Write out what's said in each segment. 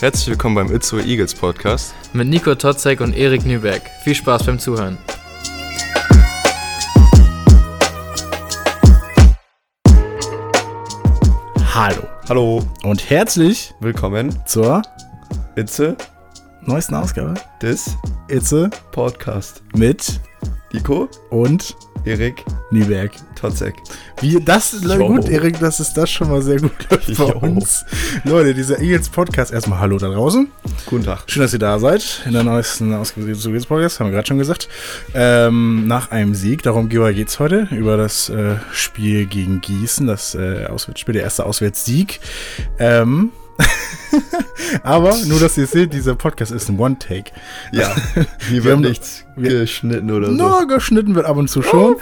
Herzlich willkommen beim Itzo Eagles Podcast. Mit Nico Totzek und Erik Nüberg. Viel Spaß beim Zuhören. Hallo Hallo, und herzlich willkommen zur Itze neuesten Ausgabe des Itze Podcast. mit Nico, und Erik, Nüberg. Totzek. Wie, das, Jo. gut, Erik, das ist das schon mal sehr gut läuft bei uns. Leute, dieser Eagles Podcast, erstmal Hallo da draußen. Guten Tag. Schön, dass ihr da seid. In der neuesten Ausgabe des Eagles Podcasts, haben wir gerade schon gesagt. Ähm, nach einem Sieg, darum geht es heute, über das äh, Spiel gegen Gießen, das äh, Auswärtsspiel, der erste Auswärtssieg. Ähm, aber nur, dass ihr seht, dieser Podcast ist ein One-Take. Ja, hier Wir haben- nichts wir- geschnitten oder so. No, geschnitten wird ab und zu schon.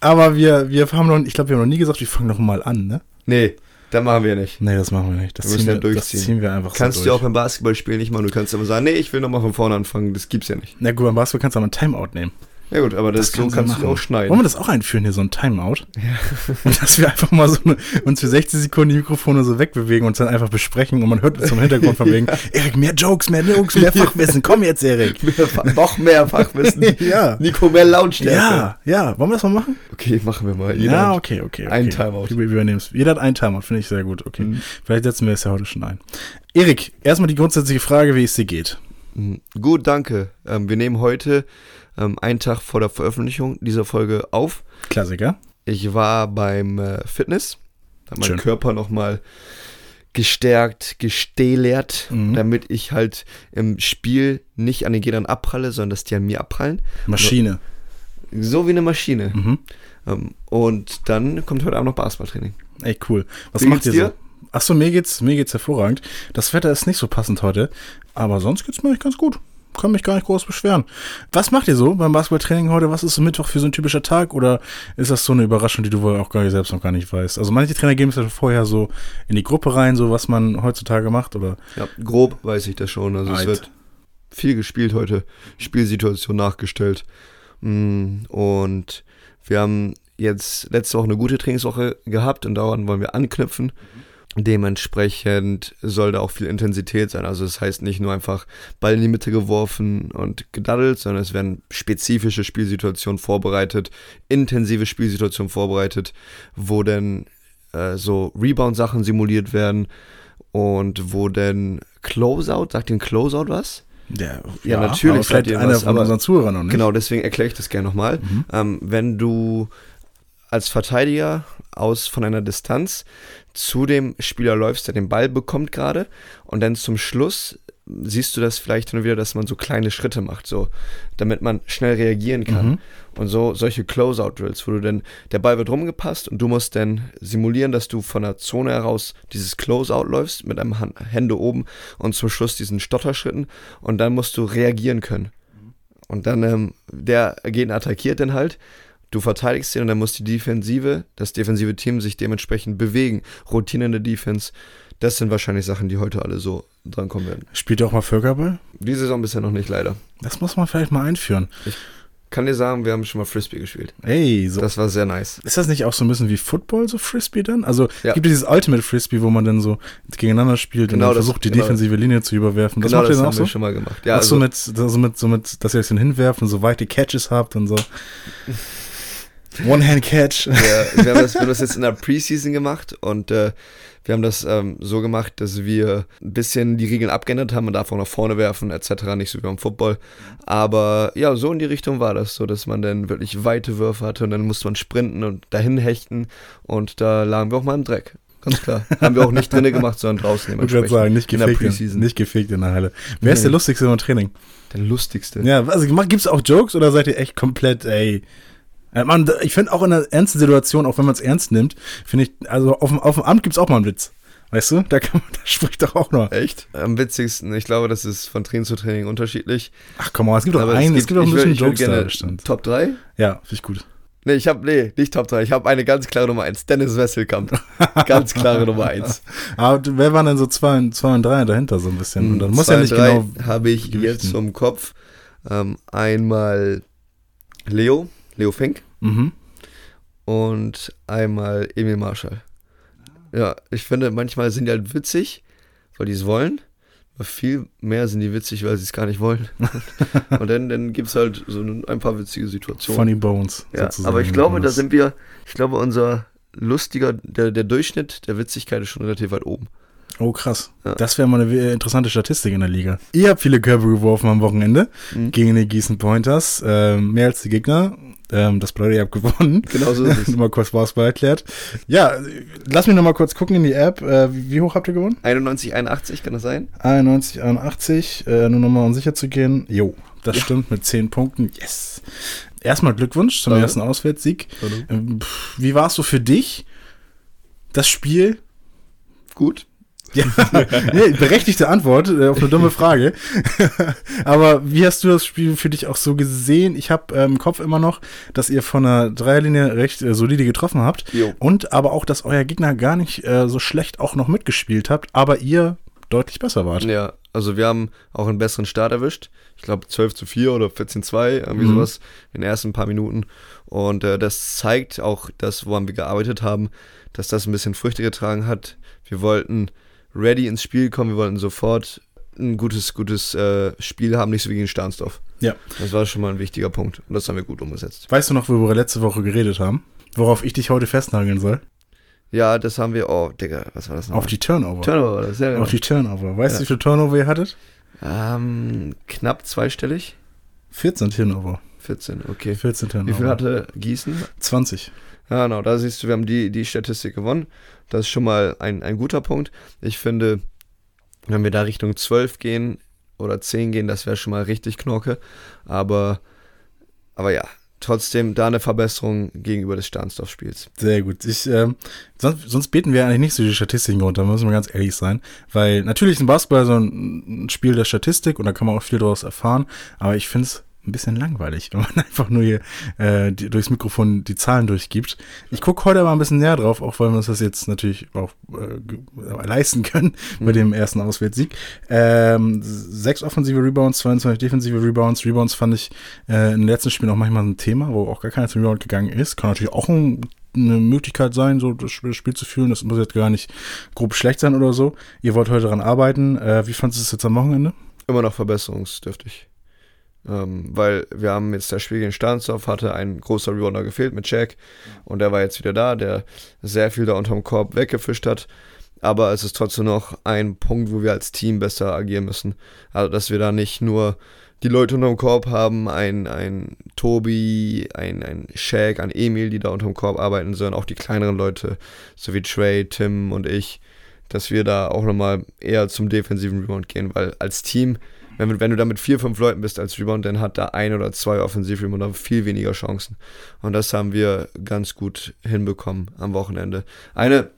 aber wir, wir haben noch, ich glaube, wir haben noch nie gesagt, wir fangen noch mal an, ne? Nee, das machen wir nicht. Nee, das machen wir nicht. Das, Wir müssen ziehen, wir, das durchziehen. ziehen wir einfach Kannst so du auch beim Basketballspiel nicht machen. Du kannst aber sagen, nee, ich will nochmal von vorne anfangen. Das gibt's ja nicht. Na gut, beim Basketball kannst du aber ein Timeout nehmen. Ja gut, aber das, so kannst du auch schneiden. Wollen wir das auch einführen hier, so ein Timeout? Ja. Dass wir einfach mal so eine, uns für 60 Sekunden die Mikrofone so wegbewegen und uns dann einfach besprechen und man hört uns im Hintergrund von wegen, Erik, mehr Jokes, mehr Jokes, mehr Fachwissen, komm jetzt, Erik. Mehr noch mehr Fachwissen. Ja. Nico, mehr Lautstärke. Ja, ja, wollen wir das mal machen? Okay, machen wir mal. Jeder ja, okay, okay. okay. Ein Timeout. Wir, wir übernehmen es. Jeder hat ein Timeout, finde ich sehr gut. Okay. Mhm. Vielleicht setzen wir es ja heute schon ein. Erik, erstmal die grundsätzliche Frage, wie es dir geht. Mhm. Gut, danke. Ähm, wir nehmen heute ähm, einen Tag vor der Veröffentlichung dieser Folge auf. Klassiker. Ich war beim äh, Fitness, habe meinen. Körper nochmal gestärkt, gestählert, Mhm. damit ich halt im Spiel nicht an den Gegnern abpralle, sondern dass die an mir abprallen. Maschine. So wie eine Maschine. Mhm. Ähm, und dann kommt heute Abend noch Basketballtraining. Ey, cool. Was Wie macht ihr so? Achso, mir geht's, mir geht's hervorragend. Das Wetter ist nicht so passend heute, aber sonst geht's mir eigentlich ganz gut. Kann mich gar nicht groß beschweren. Was macht ihr so beim Basketballtraining heute? Was ist so Mittwoch für so ein typischer Tag? Oder ist das so eine Überraschung, die du wohl auch gar nicht selbst noch gar nicht weißt? Also manche Trainer geben es ja vorher so in die Gruppe rein, so was man heutzutage macht, oder? Ja, grob weiß ich das schon. Also es Right. wird viel gespielt heute, Spielsituation nachgestellt. Mm, Und wir haben jetzt letzte Woche eine gute Trainingswoche gehabt und daran wollen wir anknüpfen. Dementsprechend soll da auch viel Intensität sein. Also das heißt nicht nur einfach Ball in die Mitte geworfen und gedaddelt, sondern es werden spezifische Spielsituationen vorbereitet, intensive Spielsituationen vorbereitet, wo dann äh, so Rebound-Sachen simuliert werden und wo denn Closeout, sagt den Closeout was? Ja, Ja, natürlich vielleicht einer was, von aber- unseren Zuhörern noch nicht. Genau, deswegen erkläre ich das gerne nochmal. Mhm. Ähm, wenn du als Verteidiger aus von einer Distanz zu dem Spieler läufst, der den Ball bekommt gerade und dann zum Schluss siehst du das vielleicht und wieder, dass man so kleine Schritte macht, so, damit man schnell reagieren kann. Mhm. Und so solche Closeout-Drills, wo du dann, der Ball wird rumgepasst und du musst dann simulieren, dass du von der Zone heraus dieses Closeout läufst mit einem Han- Hände oben und zum Schluss diesen Stotterschritten und dann musst du reagieren können. Und dann, ähm, der Gegner attackiert dann halt, du verteidigst ihn und dann muss die Defensive, das defensive Team sich dementsprechend bewegen. Routine in der Defense, das sind wahrscheinlich Sachen, die heute alle so drankommen werden. Spielt ihr auch mal Völkerball? Die Saison bisher noch nicht, leider. Das muss man vielleicht mal einführen. Kann dir sagen, wir haben schon mal Frisbee gespielt. Ey, so Das war sehr nice. Ist das nicht auch so ein bisschen wie Football, so Frisbee dann? Also Ja. gibt es dieses Ultimate Frisbee, wo man dann so gegeneinander spielt Genau, und dann das- versucht, die genau. defensive Linie zu überwerfen. Das genau, macht ihr das dann haben auch wir so? schon mal gemacht. Ja, Ach so, also, mit, so mit, so mit, dass ihr es dann hinwerft und so weite Catches habt und so. One-Hand-Catch. wir, wir, haben das, wir haben das jetzt in der Preseason gemacht und äh, wir haben das ähm, so gemacht, dass wir ein bisschen die Regeln abgeändert haben. Man darf auch nach vorne werfen, etc., nicht so wie beim Football. Aber ja, so in die Richtung war das, so dass man dann wirklich weite Würfe hatte und dann musste man sprinten und dahin hechten und da lagen wir auch mal im Dreck. Ganz klar. haben wir auch nicht drinnen gemacht, sondern draußen Ich würde sagen, nicht in der gefegt, in, Preseason. nicht gefegt in der Halle. Wer ist der Nee. lustigste im Training? Der lustigste. Ja, also gibt es auch Jokes oder seid ihr echt komplett, ey? Äh, Man, ich finde auch in einer ernsten Situation, auch wenn man es ernst nimmt, finde ich, also auf dem, auf dem Amt gibt es auch mal einen Witz. Weißt du? Da, kann man, da spricht doch auch noch. Echt? Am witzigsten, ich glaube, das ist von Training zu Training unterschiedlich. Ach komm mal, es gibt doch einen, es gibt doch ein bisschen würd Jokes da gerne bestimmt. Top 3? Ja, finde ich gut. Nee, ich habe nee, nicht Top 3. Ich habe eine ganz klare Nummer 1. Dennis Wesselkamp. ganz klare Nummer 1. Aber wer waren denn so zwei, zwei und drei dahinter so ein bisschen? Und dann muss ja nicht genau. habe ich gewichten. jetzt im Kopf. Ähm, einmal Leo, Leo Fink Mhm. und einmal Emil Marschall. Ja, ich finde, manchmal sind die halt witzig, weil die es wollen. Aber viel mehr sind die witzig, weil sie es gar nicht wollen. und dann, dann gibt es halt so ein paar witzige Situationen. Funny Bones. Ja, aber ich glaube, da sind wir, ich glaube, unser lustiger, der, der Durchschnitt der Witzigkeit ist schon relativ weit oben. Oh, krass. Ja. Das wäre mal eine äh, interessante Statistik in der Liga. Ihr habt viele Körbe geworfen am Wochenende Mhm. gegen die Gießen Pointers. Ähm, mehr als die Gegner. Ähm, das ihr habt gewonnen. Genau so ist es. Mal kurz Basketball erklärt. Ja, lass mich noch mal kurz gucken in die App. Äh, wie hoch habt ihr gewonnen? 91, 81, kann das sein? 91, 81. Äh, nur noch mal um sicher zu gehen. Jo, das Ja. stimmt mit 10 Punkten. Yes. Erstmal Glückwunsch zum Danke. ersten Auswärtssieg. Ähm, pff, Wie war es so für dich? Das Spiel Gut. Ja, nee, berechtigte Antwort äh, auf eine dumme Frage. Aber wie hast du das Spiel für dich auch so gesehen? Ich habe äh, im Kopf immer noch, dass ihr von der Dreierlinie recht äh, solide getroffen habt. Jo. Und aber auch, dass euer Gegner gar nicht äh, so schlecht auch noch mitgespielt habt, aber ihr deutlich besser wart. Ja, also wir haben auch einen besseren Start erwischt. Ich glaube 12 zu 4 oder 14 zu 2, irgendwie Mhm. sowas in den ersten paar Minuten. Und äh, das zeigt auch das, woran wir gearbeitet haben, dass das ein bisschen Früchte getragen hat. Wir wollten ready ins Spiel kommen, wir wollten sofort ein gutes, gutes äh, Spiel haben, nicht so wie gegen Stahnsdorf. Ja. Das war schon mal ein wichtiger Punkt und das haben wir gut umgesetzt. Weißt du noch, worüber wir letzte Woche geredet haben? Worauf ich dich heute festnageln soll? Ja, das haben wir, oh, Digga, was war das noch? Auf die Turnover. Turnover, das, ja, genau. Auf die Turnover. Weißt du, Ja. wie viele Turnover ihr hattet? ähm, knapp zweistellig. 14 Turnover. 14, okay. 14 Turnover. Wie viel hatte Gießen? 20. Ja, genau, da siehst du, wir haben die, die Statistik gewonnen. Das ist schon mal ein, ein guter Punkt. Ich finde, wenn wir da Richtung 12 gehen oder 10 gehen, das wäre schon mal richtig Knorke. Aber, aber ja, trotzdem da eine Verbesserung gegenüber des Stahnsdorf-Spiels. Sehr gut. Ich, ähm, sonst, sonst beten wir eigentlich nicht so die Statistiken runter, müssen wir ganz ehrlich sein. Weil natürlich ist ein Basketball so ein Spiel der Statistik und da kann man auch viel daraus erfahren, aber ich finde es ein bisschen langweilig, wenn man einfach nur hier äh, die, durchs Mikrofon die Zahlen durchgibt. Ich gucke heute aber ein bisschen näher drauf, auch weil wir uns das jetzt natürlich auch äh, leisten können bei dem ersten Auswärtssieg. Ähm, sechs offensive Rebounds, 22 defensive Rebounds. Rebounds fand ich äh, in den letzten Spielen auch manchmal ein Thema, wo auch gar keiner zum Rebound gegangen ist. Kann natürlich auch ein, eine Möglichkeit sein, so das Spiel, das Spiel zu fühlen. Das muss jetzt gar nicht grob schlecht sein oder so. Ihr wollt heute daran arbeiten. Äh, wie fandest du es jetzt am Wochenende? Immer noch verbesserungsdürftig. Ähm, weil wir haben jetzt das Spiel gegen Stahnsdorf, hatte ein großer Rebounder gefehlt mit Jack und der war jetzt wieder da, der sehr viel da unterm Korb weggefischt hat. Aber es ist trotzdem noch ein Punkt, wo wir als Team besser agieren müssen. Also, dass wir da nicht nur die Leute unterm Korb haben, ein, ein Tobi, ein, ein Shaq, ein Emil, die da unterm Korb arbeiten, sondern auch die kleineren Leute, so wie Trey, Tim und ich, dass wir da auch nochmal eher zum defensiven Rebound gehen, weil als Team, wenn, wenn du da mit vier, fünf Leuten bist als Rebound, dann hat da ein oder zwei Offensiv-Rebounder viel weniger Chancen. Und das haben wir ganz gut hinbekommen am Wochenende. Eine,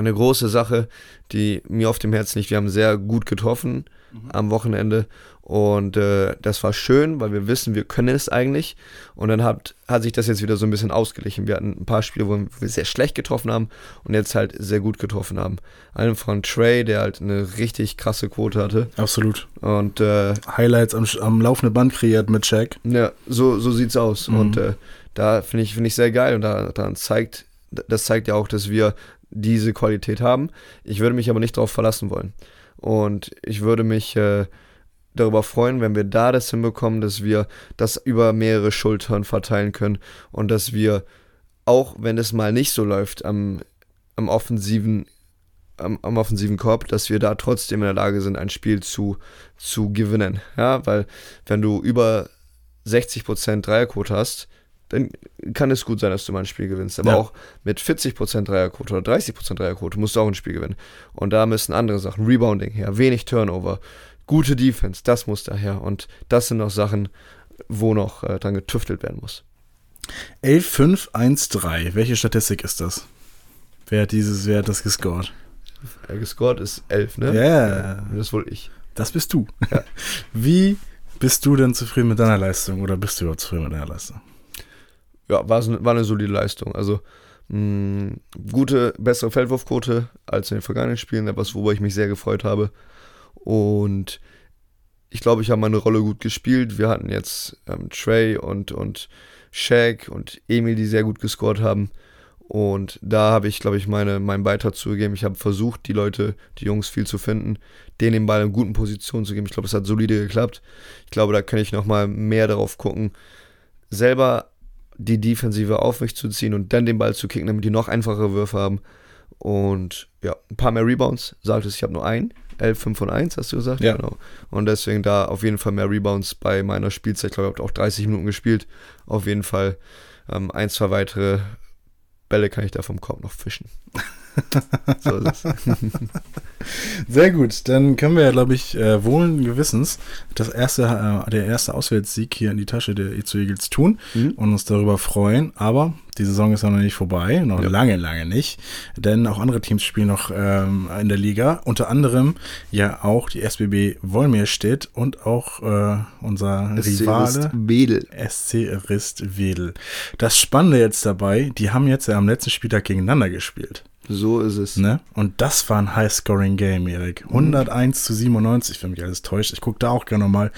eine große Sache, die mir auf dem Herzen liegt, wir haben sehr gut getroffen am Wochenende und äh, das war schön, weil wir wissen, wir können es eigentlich und dann hat, hat sich das jetzt wieder so ein bisschen ausgeglichen. Wir hatten ein paar Spiele, wo wir sehr schlecht getroffen haben und jetzt halt sehr gut getroffen haben. Einen von Trey, der halt eine richtig krasse Quote hatte Absolut. und äh, Highlights am, am laufenden Band kreiert mit Jack. ja, so, so sieht's aus. Mhm. Und äh, da finde ich, finde ich sehr geil. Und da, daran zeigt, das zeigt ja auch, dass wir diese Qualität haben. Ich würde mich aber nicht darauf verlassen wollen. Und ich würde mich äh, darüber freuen, wenn wir da das hinbekommen, dass wir das über mehrere Schultern verteilen können und dass wir, auch wenn es mal nicht so läuft am, am offensiven am, am offensiven Korb, dass wir da trotzdem in der Lage sind, ein Spiel zu, zu gewinnen. Ja, weil wenn du über 60% Dreierquote hast, dann kann es gut sein, dass du mal ein Spiel gewinnst. Aber Ja. auch mit 40% Dreierquote oder 30% Dreierquote musst du auch ein Spiel gewinnen. Und da müssen andere Sachen, Rebounding her, wenig Turnover, gute Defense, das muss daher. Und das sind noch Sachen, wo noch äh, dran getüftelt werden muss. 11-5-1-3. Welche Statistik ist das? Wer hat dieses, wer hat das gescored? Äh, gescored ist 11, ne? Ja. Das ist wohl ich. Das bist du. Ja. Wie bist du denn zufrieden mit deiner Leistung oder bist du überhaupt zufrieden mit deiner Leistung? Ja, war, so- war eine solide Leistung. Also mh, gute, bessere Feldwurfquote als in den vergangenen Spielen, etwas, worüber ich mich sehr gefreut habe. Und ich glaube, ich habe meine Rolle gut gespielt. Wir hatten jetzt ähm, Trey und, und Shaq und Emil, die sehr gut gescored haben. Und da habe ich, glaube ich, meine, meinen Beitrag zugegeben. Ich habe versucht, die Leute, die Jungs viel zu finden, denen den Ball in guten Positionen zu geben. Ich glaube, es hat solide geklappt. Ich glaube, da kann ich nochmal mehr darauf gucken, selber die Defensive auf mich zu ziehen und dann den Ball zu kicken, damit die noch einfachere Würfe haben. Und ja, ein paar mehr Rebounds. Sagtest, ich habe nur einen. 11, 5 und 1, hast du gesagt? Ja. Genau. Und deswegen da auf jeden Fall mehr Rebounds bei meiner Spielzeit. Ich glaube, ich habe auch 30 Minuten gespielt. Auf jeden Fall ähm, ein, zwei weitere Bälle kann ich da vom Korb noch fischen. so ist es. Sehr gut, dann können wir ja, glaube ich, äh, wohlen Gewissens das erste, äh, der erste Auswärtssieg hier in die Tasche der E2 Eagles tun Mhm. und uns darüber freuen. Aber die Saison ist ja noch nicht vorbei, noch Ja. lange, lange nicht. Denn auch andere Teams spielen noch ähm, in der Liga. Unter anderem ja auch die SBB Wolmirstedt und auch äh, unser Rivale. Wedel. SC Rist Wedel. Das Spannende jetzt dabei, die haben jetzt ja am letzten Spieltag gegeneinander gespielt. So ist es. Ne? Und das war ein High-Scoring-Game, Erik. 101 zu 97, wenn mich alles täuscht. Ich gucke da auch gerne mal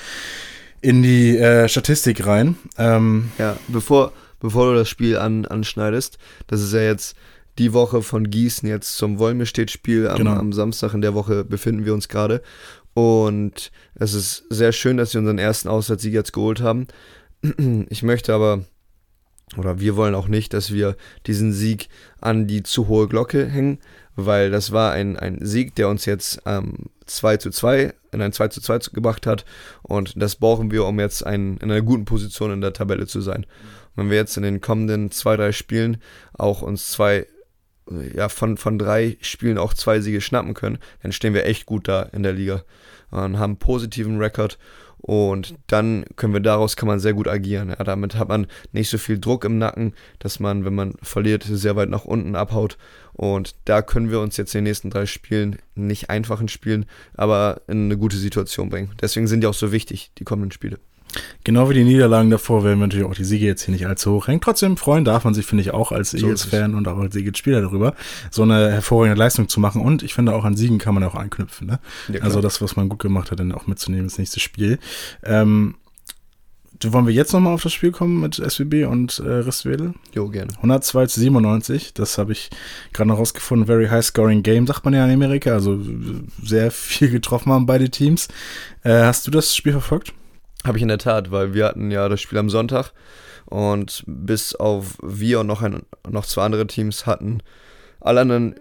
in die äh, Statistik rein. Ähm, Ja, bevor, bevor du das Spiel an, anschneidest, das ist ja jetzt die Woche von Gießen jetzt zum Wolmestedt-Spiel am, Genau. am Samstag. In der Woche befinden wir uns gerade. Und es ist sehr schön, dass wir unseren ersten Auswärtssieg jetzt geholt haben. Ich möchte aber, oder wir wollen auch nicht, dass wir diesen Sieg an die zu hohe Glocke hängen, weil das war ein, ein Sieg, der uns jetzt ähm, 2 zu 2 in ein 2 zu 2 gebracht hat. Und das brauchen wir, um jetzt ein, in einer guten Position in der Tabelle zu sein. Und wenn wir jetzt in den kommenden zwei, drei Spielen auch uns zwei, ja, von, von drei Spielen auch zwei Siege schnappen können, dann stehen wir echt gut da in der Liga und haben einen positiven Rekord. Und dann können wir daraus kann man sehr gut agieren. Ja, damit hat man nicht so viel Druck im Nacken, dass man, wenn man verliert, sehr weit nach unten abhaut. Und da können wir uns jetzt in den nächsten drei Spielen nicht einfachen Spielen, aber in eine gute Situation bringen. Deswegen sind die auch so wichtig, die kommenden Spiele. Genau wie die Niederlagen davor werden wir natürlich auch die Siege jetzt hier nicht allzu hoch hängen. Trotzdem freuen darf man sich, finde ich, auch als So Eagles-Fan und auch als Eagles-Spieler darüber, so eine hervorragende Leistung zu machen. Und ich finde, auch an Siegen kann man auch anknüpfen. Ne? Ja, also das, was man gut gemacht hat, dann auch mitzunehmen ins nächste Spiel. Ähm, wollen wir jetzt nochmal auf das Spiel kommen mit SWB und äh, Ristwedel? Jo, gerne. 102 zu 97, das habe ich gerade noch rausgefunden. Very high scoring game, sagt man ja in Amerika. Also sehr viel getroffen haben beide Teams. Äh, hast du das Spiel verfolgt? Habe ich in der Tat, weil wir hatten ja das Spiel am Sonntag und bis auf wir und noch, ein, noch zwei andere Teams hatten alle anderen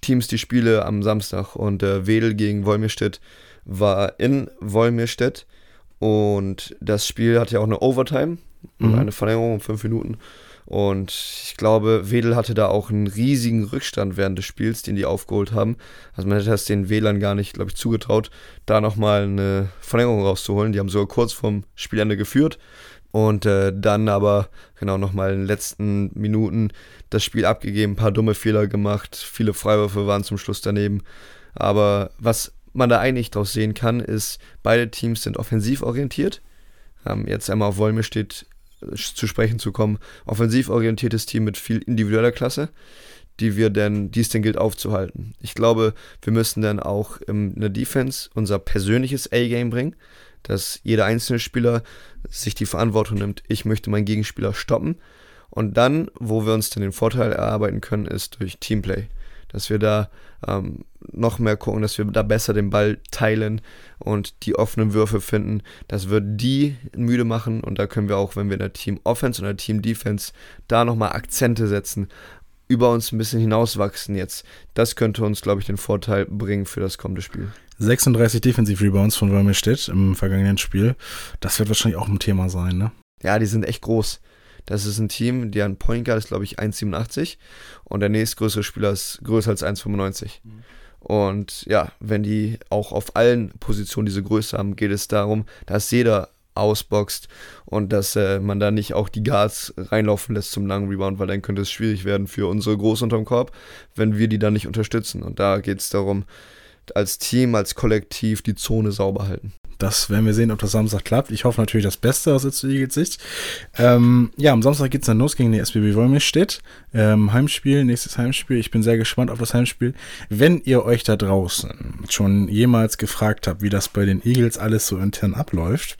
Teams die Spiele am Samstag und äh, Wedel gegen Wolmirstedt war in Wolmirstedt und das Spiel hatte ja auch eine Overtime, Mhm. eine Verlängerung um fünf Minuten und ich glaube, Wedel hatte da auch einen riesigen Rückstand während des Spiels, den die aufgeholt haben. Also man hätte das den Wählern gar nicht, glaube ich, zugetraut, da nochmal eine Verlängerung rauszuholen. Die haben sogar kurz vorm Spielende geführt und äh, dann aber genau nochmal in den letzten Minuten das Spiel abgegeben, ein paar dumme Fehler gemacht, viele Freiwürfe waren zum Schluss daneben. Aber was man da eigentlich draus sehen kann, ist, beide Teams sind offensiv orientiert. Ähm, jetzt einmal auf Wolme steht zu sprechen zu kommen. Offensiv orientiertes Team mit viel individueller Klasse, die wir denn, die es denn gilt aufzuhalten. Ich glaube, wir müssen dann auch in der Defense unser persönliches A-Game bringen, dass jeder einzelne Spieler sich die Verantwortung nimmt, ich möchte meinen Gegenspieler stoppen. Und dann, wo wir uns dann den Vorteil erarbeiten können, ist durch Teamplay. Dass wir da ähm, noch mehr gucken, dass wir da besser den Ball teilen und die offenen Würfe finden. Das wird die müde machen und da können wir auch, wenn wir in der Team Offense und der Team Defense da nochmal Akzente setzen, über uns ein bisschen hinauswachsen jetzt. Das könnte uns, glaube ich, den Vorteil bringen für das kommende Spiel. 36 Defensive Rebounds von Wolmirstedt im vergangenen Spiel. Das wird wahrscheinlich auch ein Thema sein, ne? Ja, die sind echt groß. Das ist ein Team, deren Point Guard ist, glaube ich, 1,87 und der nächstgrößere Spieler ist größer als 1,95. Und ja, wenn die auch auf allen Positionen diese Größe haben, geht es darum, dass jeder ausboxt und dass äh, man da nicht auch die Guards reinlaufen lässt zum langen Rebound, weil dann könnte es schwierig werden für unsere Groß unterm Korb, wenn wir die dann nicht unterstützen. Und da geht es darum, als Team, als Kollektiv die Zone sauber halten. Das werden wir sehen, ob das Samstag klappt. Ich hoffe natürlich das Beste aus Eagles Sicht. Ähm, ja, am Samstag geht es dann los gegen die SBB Wolmirstedt. Ähm, Heimspiel, nächstes Heimspiel. Ich bin sehr gespannt auf das Heimspiel. Wenn ihr euch da draußen schon jemals gefragt habt, wie das bei den Eagles alles so intern abläuft,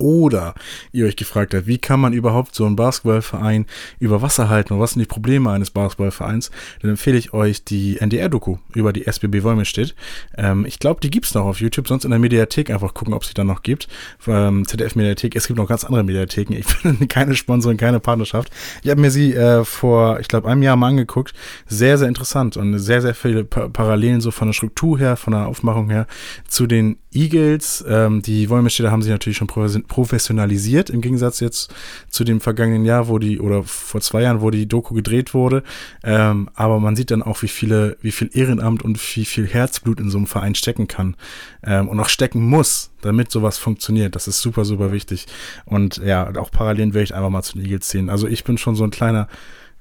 oder ihr euch gefragt habt, wie kann man überhaupt so einen Basketballverein über Wasser halten und was sind die Probleme eines Basketballvereins, dann empfehle ich euch die NDR-Doku über die SBB Wolmestedt. Ähm, ich glaube, die gibt's noch auf YouTube, sonst in der Mediathek einfach gucken, ob es sie dann noch gibt. Ähm, ZDF-Mediathek, es gibt noch ganz andere Mediatheken. Ich bin keine Sponsorin, keine Partnerschaft. Ich habe mir sie äh, vor, ich glaube, einem Jahr mal angeguckt. Sehr, sehr interessant und sehr, sehr viele pa Parallelen so von der Struktur her, von der Aufmachung her zu den Eagles. Ähm, die Wolmestetter haben sich natürlich schon professionalisiert, im Gegensatz jetzt zu dem vergangenen Jahr, wo die, oder vor zwei Jahren, wo die Doku gedreht wurde. Ähm, aber man sieht dann auch, wie viele, wie viel Ehrenamt und wie viel Herzblut in so einem Verein stecken kann. Ähm, und auch stecken muss, damit sowas funktioniert. Das ist super, super wichtig. Und ja, auch parallel werde ich einfach mal zu den Eagles ziehen. Also ich bin schon so ein kleiner,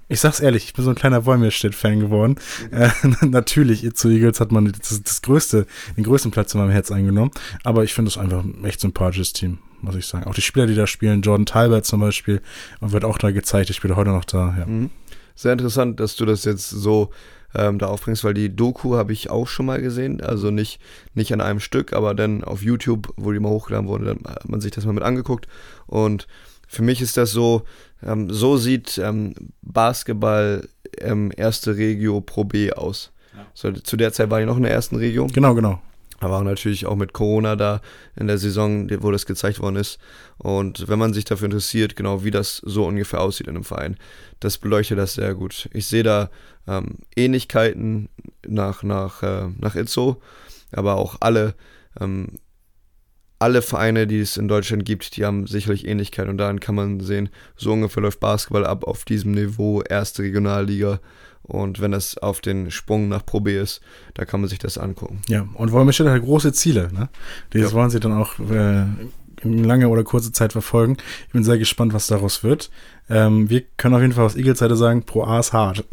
ich sag's ehrlich, ich bin so ein kleiner Wolmirstedt-Fan geworden. Äh, natürlich, zu Eagles hat man das, das, größte, den größten Platz in meinem Herz eingenommen. Aber ich finde es einfach ein echt sympathisches Team, muss ich sagen. Auch die Spieler, die da spielen, Jordan Talbot zum Beispiel, wird auch da gezeigt. Ich spiele heute noch da. Ja. Mhm. Sehr interessant, dass du das jetzt so ähm, da aufbringst, weil die Doku habe ich auch schon mal gesehen. Also nicht, nicht an einem Stück, aber dann auf YouTube, wo die mal hochgeladen wurde, dann hat man sich das mal mit angeguckt. Und für mich ist das so, ähm, so sieht ähm, Basketball ähm, erste Regio Pro B aus. Ja. So, zu der Zeit war ich noch in der ersten Regio. Genau, genau. Aber auch natürlich auch mit Corona da in der Saison, wo das gezeigt worden ist. Und wenn man sich dafür interessiert, genau wie das so ungefähr aussieht in einem Verein, das beleuchtet das sehr gut. Ich sehe da ähm, Ähnlichkeiten nach, nach, äh, nach Itzo, aber auch alle ähm, alle Vereine, die es in Deutschland gibt, die haben sicherlich Ähnlichkeit und daran kann man sehen, so ungefähr läuft Basketball ab auf diesem Niveau, erste Regionalliga. Und wenn das auf den Sprung nach Pro B ist, da kann man sich das angucken. Ja, und Wolmestedt hat große Ziele. Ne? Das ja. wollen sie dann auch äh, in lange oder kurze Zeit verfolgen. Ich bin sehr gespannt, was daraus wird. Ähm, wir können auf jeden Fall aus Eagles-Seite sagen, Pro A ist hart.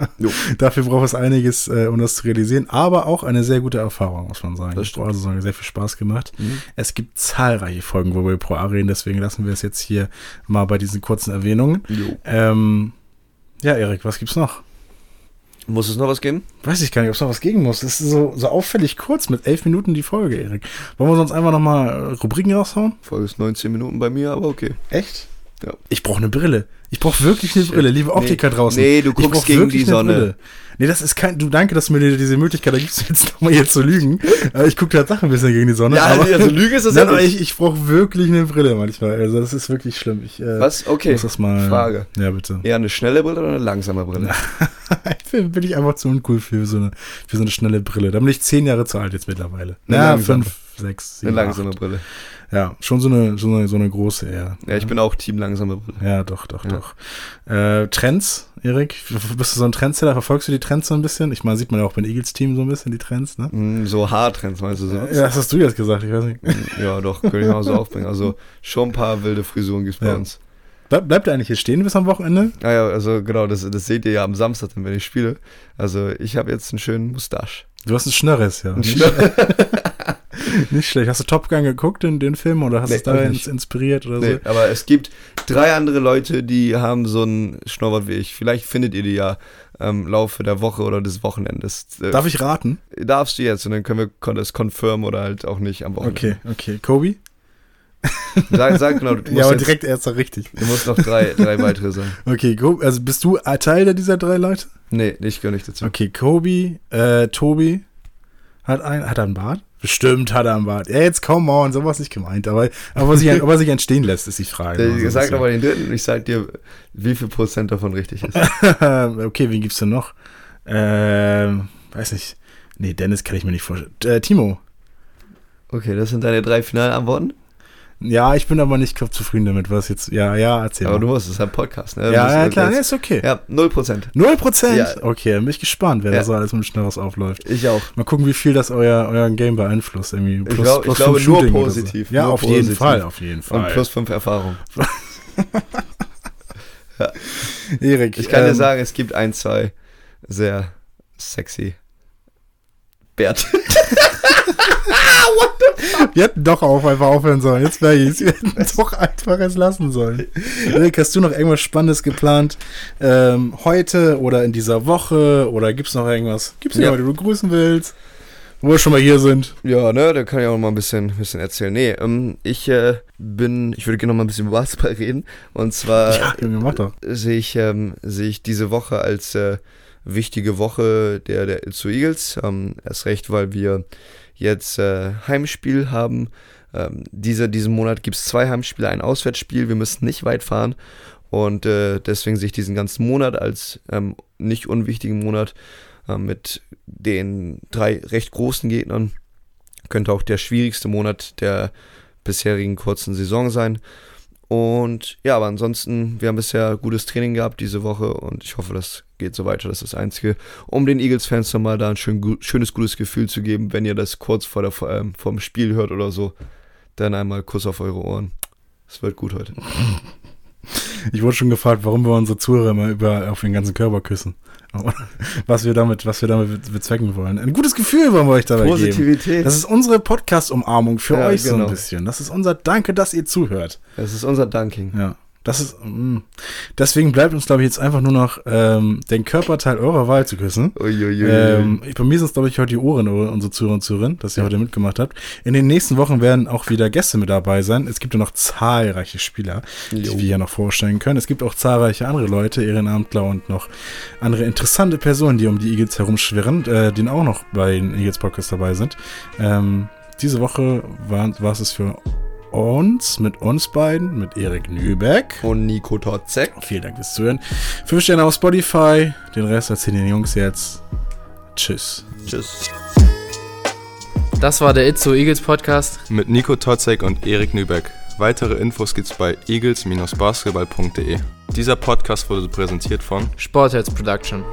Dafür braucht es einiges, äh, um das zu realisieren, aber auch eine sehr gute Erfahrung, muss man sagen. Das. Also sagen, sehr viel Spaß gemacht. Mhm. Es gibt zahlreiche Folgen, wo wir Pro A reden, deswegen lassen wir es jetzt hier mal bei diesen kurzen Erwähnungen. Ähm, ja, Erik, was gibt's noch? Muss es noch was geben? Weiß ich gar nicht, ob es noch was geben muss. Das ist so, so auffällig kurz mit elf Minuten die Folge, Erik. Wollen wir sonst einfach nochmal Rubriken raushauen? Folge ist 19 Minuten bei mir, aber okay. Echt? Ja. Ich brauche eine Brille. Ich brauche wirklich eine Brille, liebe Optiker nee, draußen. Nee, du guckst gegen die Sonne. Nee, das ist kein. Du danke, dass du mir diese Möglichkeit da gibst, jetzt nochmal hier zu lügen. ich gucke Tatsache ein bisschen gegen die Sonne. Ja, aber, also Lüge ist das nein, ja nicht. Ich, ich brauche wirklich eine Brille manchmal. Also das ist wirklich schlimm. Ich, äh, Was? Okay. Muss das mal, Frage. Ja, bitte. Eher eine schnelle Brille oder eine langsame Brille? bin, ich einfach zu uncool für so, eine, für so eine schnelle Brille. Da bin ich zehn Jahre zu alt jetzt mittlerweile. Ja, langsame. fünf, sechs, sieben, Eine langsame acht. Brille. Ja, schon so eine, so eine, so eine große, ja. Ja, ich bin auch Team langsame Brille. Ja, doch, doch, ja. doch. Äh, Trends, Erik? Bist du so ein Trendsetter? Verfolgst du die Trends so ein bisschen? Ich meine, sieht man ja auch beim Eagles-Team so ein bisschen die Trends, ne? Mm, so Haartrends, meinst du so? Ja, das hast du jetzt gesagt, ich weiß nicht. Mm, ja, doch, könnte ich mal so aufbringen. Also schon ein paar wilde Frisuren gibt es bei Ja. uns. Bleib, bleibt er eigentlich hier stehen bis am Wochenende? Ah ja, also genau, das, das seht ihr ja am Samstag, wenn ich spiele. Also ich habe jetzt einen schönen Mustache. Du hast einen Schnörres, ja. Ein Nicht, Schnör- nicht schlecht. Hast du Top Gun geguckt, den, den Film, oder hast du Nee, es da ins, inspiriert oder Nee, aber es gibt drei andere Leute, die haben so einen Schnurrbart wie ich. Vielleicht findet ihr die ja im Laufe der Woche oder des Wochenendes. Äh, so? Darf ich raten? Darfst du jetzt und dann können wir das confirmen oder halt auch nicht am Wochenende. Okay, okay. Kobe? Sag, sag genau, du musst, Ja, aber jetzt, direkt erster richtig. du musst noch drei, drei weitere sagen. Okay, also bist du ein Teil dieser drei Leute? Nee, ich gehöre nicht dazu. Okay, Kobe, äh, Tobi hat ein, hat er einen Bart? Bestimmt hat er einen Bart. Ja, jetzt come on, sowas nicht gemeint, aber, aber was sich, ob er sich entstehen lässt, ist die Frage. Der, sag aber den dritten und ich sag dir, wie viel Prozent davon richtig ist. okay, wen gibt's denn noch? Ähm, weiß nicht. Nee, Dennis kann ich mir nicht vorstellen. Äh, Timo. Okay, das sind deine drei Finalantworten. Ja, ich bin aber nicht zufrieden damit, was jetzt. Ja, ja, erzähl Aber mal. du musst, es ist ein Podcast, ne? Ja, ja, klar, jetzt- ist okay. Ja, null Prozent. Null Prozent? Ja. Okay, bin ich gespannt, wer Ja. da so alles mit Schnurres aufläuft. Ich auch. Mal gucken, wie viel das euer, euren Game beeinflusst. Irgendwie plus, glaub- ich plus glaube, fünf nur Shooting oder positiv, So. Ja, nur auf jeden positiv. Fall, auf jeden Fall. Und plus fünf Erfahrung. Erik, Ich kann ähm, dir sagen, es gibt ein, zwei sehr sexy Bärte. Wir hätten doch auch einfach aufhören sollen. Jetzt wäre ich Wir hätten doch einfach es lassen sollen. Erik, hast du noch irgendwas Spannendes geplant? Ähm, heute oder in dieser Woche? Oder gibt es noch irgendwas? Gibt es Ja. jemanden, den du grüßen willst? Wo wir schon mal hier sind. Ja, ne, da kann ich auch mal ein bisschen, bisschen erzählen. Nee, ähm, ich äh, bin, ich würde gerne noch mal ein bisschen über Basketball reden. Und zwar ja, sehe ich, ähm, sehe ich diese Woche als äh, wichtige Woche der, der Itzu Eagles. Ähm, erst recht, weil wir jetzt äh, Heimspiel haben. Ähm, dieser, diesen Monat gibt es zwei Heimspiele, ein Auswärtsspiel. Wir müssen nicht weit fahren. Und äh, deswegen sehe ich diesen ganzen Monat als ähm, nicht unwichtigen Monat äh, mit den drei recht großen Gegnern. Könnte auch der schwierigste Monat der bisherigen kurzen Saison sein. Und ja, aber ansonsten, wir haben bisher gutes Training gehabt diese Woche und ich hoffe, das geht so weiter. Das ist das Einzige, um den Eagles-Fans nochmal da ein schön, schönes, gutes Gefühl zu geben, wenn ihr das kurz vor der, äh, vom Spiel hört oder so. Dann einmal Kuss auf eure Ohren. Es wird gut heute. Ich wurde schon gefragt, warum wir unsere Zuhörer immer überall auf den ganzen Körper küssen. Was wir damit, was wir damit bezwecken wollen. Ein gutes Gefühl wollen wir euch dabei Positivität. geben. Das ist unsere Podcast-Umarmung für Ja, euch so genau. ein bisschen. Das ist unser Danke, dass ihr zuhört. Das ist unser Dunking. Ja. Das ist, mm. deswegen bleibt uns, glaube ich, jetzt einfach nur noch ähm, den Körperteil eurer Wahl zu küssen. Uiuiui. Ähm, ich- bei mir sind es, glaube ich, heute die Ohren, unsere Zuhörer und Zuhörerinnen, dass ihr heute mitgemacht habt. In den nächsten Wochen werden auch wieder Gäste mit dabei sein. Es gibt ja noch zahlreiche Spieler, die Jo. wir hier noch vorstellen können. Es gibt auch zahlreiche andere Leute, Ehrenamtler und noch andere interessante Personen, die um die Eagles herumschwirren, äh, die auch noch bei den Eagles Podcast dabei sind. Ähm, diese Woche war, war es für uns, mit uns beiden, mit Erik Nübeck. Und Nico Totzek. Vielen Dank fürs Zuhören. Fünf Sterne auf Spotify. Den Rest erzählen den Jungs jetzt. Tschüss. Tschüss. Das war der Itzo Eagles Podcast. Mit Nico Totzek und Erik Nübeck. Weitere Infos gibt's bei eagles-basketball.de. Dieser Podcast wurde präsentiert von Sportheads Production.